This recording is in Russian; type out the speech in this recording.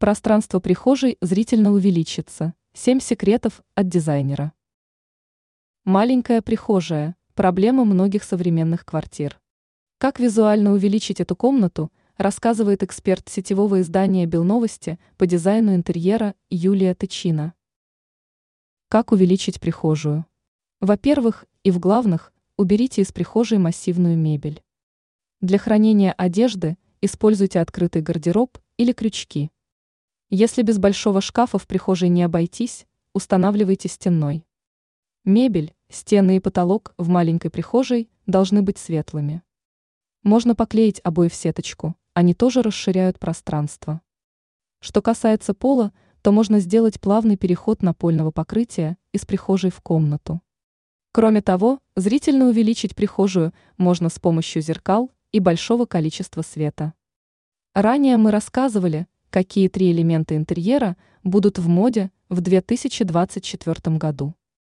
Пространство прихожей зрительно увеличится. 7 секретов от дизайнера. Маленькая прихожая – проблема многих современных квартир. Как визуально увеличить эту комнату, рассказывает эксперт сетевого издания «Белновости» по дизайну интерьера Юлия Тычина. Как увеличить прихожую? Во-первых, и в главных, уберите из прихожей массивную мебель. Для хранения одежды используйте открытый гардероб или крючки. Если без большого шкафа в прихожей не обойтись, устанавливайте стенной. Мебель, стены и потолок в маленькой прихожей должны быть светлыми. Можно поклеить обои в сеточку, они тоже расширяют пространство. Что касается пола, то можно сделать плавный переход напольного покрытия из прихожей в комнату. Кроме того, зрительно увеличить прихожую можно с помощью зеркал и большого количества света. Ранее мы рассказывали, какие три элемента интерьера будут в моде в 2024 году.